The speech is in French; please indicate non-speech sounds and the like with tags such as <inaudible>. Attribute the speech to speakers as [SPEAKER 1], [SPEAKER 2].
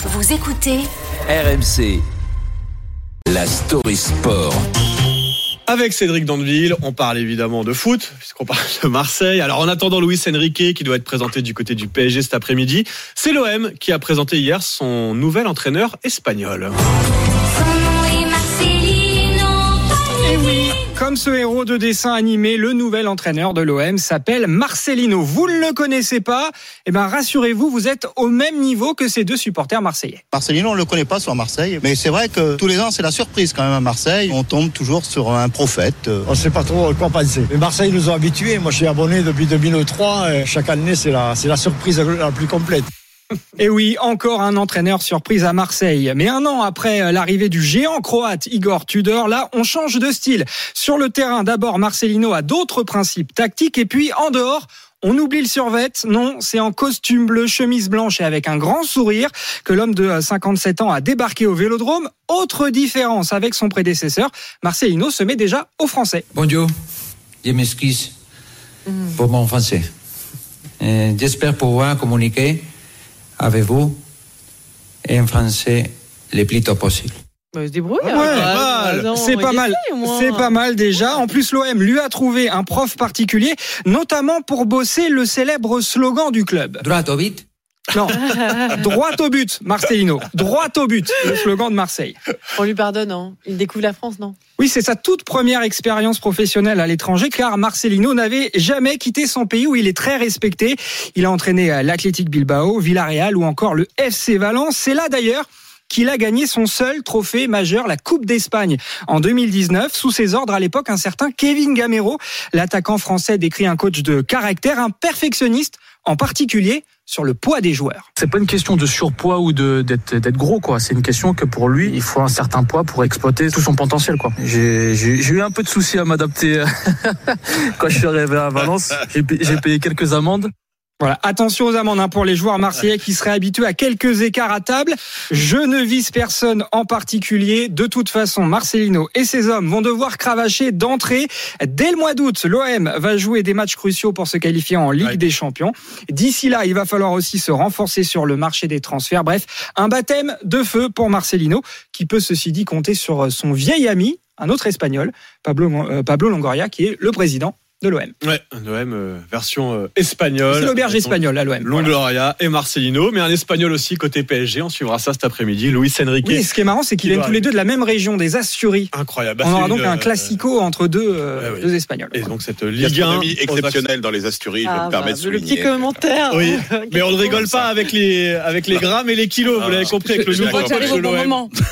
[SPEAKER 1] Vous écoutez
[SPEAKER 2] RMC. La story sport.
[SPEAKER 3] Avec Cédric Dandeville, on parle évidemment de foot, puisqu'on parle de Marseille. Alors en attendant Luis Enrique, qui doit être présenté du côté du PSG cet après-midi, c'est l'OM qui a présenté hier son nouvel entraîneur espagnol.
[SPEAKER 4] Comme ce héros de dessin animé, le nouvel entraîneur de l'OM s'appelle Marcelino. Vous ne le connaissez pas? Eh ben, rassurez-vous, vous êtes au même niveau que ces deux supporters marseillais.
[SPEAKER 5] Marcelino, on ne le connaît pas sur Marseille, mais c'est vrai que tous les ans, c'est la surprise quand même à Marseille. On tombe toujours sur un prophète.
[SPEAKER 6] On ne sait pas trop quoi penser. Mais Marseille nous a habitués. Moi, je suis abonné depuis 2003. Et chaque année, c'est la, c'est la surprise la plus complète. <laughs>
[SPEAKER 4] Et oui, encore un entraîneur surprise à Marseille. Mais un an après l'arrivée du géant croate Igor Tudor, là, on change de style. Sur le terrain, d'abord, Marcelino a d'autres principes tactiques. Et puis, en dehors, on oublie le survêt. Non, c'est en costume bleu, chemise blanche et avec un grand sourire que l'homme de 57 ans a débarqué au Vélodrome. Autre différence avec son prédécesseur, Marcelino se met déjà au français.
[SPEAKER 7] Bonjour, je m'excuse pour mon français. Euh, J'espère pouvoir communiquer avec vous en français le plus tôt possible?
[SPEAKER 8] Bah, il se débrouille.
[SPEAKER 4] Ouais,
[SPEAKER 8] hein.
[SPEAKER 4] mal.
[SPEAKER 8] Non,
[SPEAKER 4] c'est pas mal. C'est pas mal déjà. En plus, l'OM lui a trouvé un prof particulier, notamment pour bosser le célèbre slogan du club.
[SPEAKER 7] Droit au vite
[SPEAKER 4] Non, droit au but, Marcelino. Droit au but, le slogan de Marseille.
[SPEAKER 8] On lui pardonne, hein. Il découvre la France, non?
[SPEAKER 4] Oui, c'est sa toute première expérience professionnelle à l'étranger, car Marcelino n'avait jamais quitté son pays où il est très respecté. Il a entraîné l'Athletic Bilbao, Villarreal ou encore le FC Valence. C'est là d'ailleurs qu'il a gagné son seul trophée majeur, la Coupe d'Espagne, en 2019. Sous ses ordres, à l'époque, un certain Kevin Gamero, l'attaquant français décrit un coach de caractère, un perfectionniste, en particulier sur le poids des joueurs.
[SPEAKER 9] C'est pas une question de surpoids ou de d'être d'être gros quoi. C'est une question que pour lui, il faut un certain poids pour exploiter tout son potentiel quoi. J'ai j'ai j'ai eu un peu de soucis à m'adapter <laughs> quand je suis arrivé à Valence. J'ai payé quelques amendes.
[SPEAKER 4] Voilà, attention aux amendes hein, pour les joueurs marseillais qui seraient habitués à quelques écarts à table. Je ne vise personne en particulier. De toute façon, Marcelino et ses hommes vont devoir cravacher d'entrée. Dès le mois d'août, l'OM va jouer des matchs cruciaux pour se qualifier en Ligue
[SPEAKER 3] Ouais.
[SPEAKER 4] des Champions. D'ici là, il va falloir aussi se renforcer sur le marché des transferts. Bref, un baptême de feu pour Marcelino, qui peut ceci dit compter sur son vieil ami, un autre espagnol, Pablo, euh, Pablo Longoria, qui est le président de l'OM.
[SPEAKER 3] Ouais, un OM euh, version euh, espagnole.
[SPEAKER 4] C'est l'auberge espagnole à l'OM. Voilà.
[SPEAKER 3] Longoria et Marcelino, mais un espagnol aussi côté PSG. On suivra ça cet après-midi. Luis Enrique.
[SPEAKER 4] Oui, ce qui est marrant, c'est qu'ils
[SPEAKER 3] Qui
[SPEAKER 4] viennent tous les deux de la même région, des Asturies.
[SPEAKER 3] Incroyable. Bah,
[SPEAKER 4] On
[SPEAKER 3] c'est
[SPEAKER 4] aura donc
[SPEAKER 3] une,
[SPEAKER 4] un
[SPEAKER 3] euh,
[SPEAKER 4] classico entre deux, euh,
[SPEAKER 3] ouais.
[SPEAKER 4] deux Espagnols.
[SPEAKER 3] Et donc cette Ligue 1
[SPEAKER 10] Gastronomie exceptionnelle dans les Asturies, je
[SPEAKER 8] Ah,
[SPEAKER 10] me permets de
[SPEAKER 8] bah, Le
[SPEAKER 10] souligner.
[SPEAKER 8] petit commentaire.
[SPEAKER 3] Oui, <laughs> mais on ne rigole pas avec les avec les grammes et les kilos. Vous l'avez compris avec le nouveau de l'OM.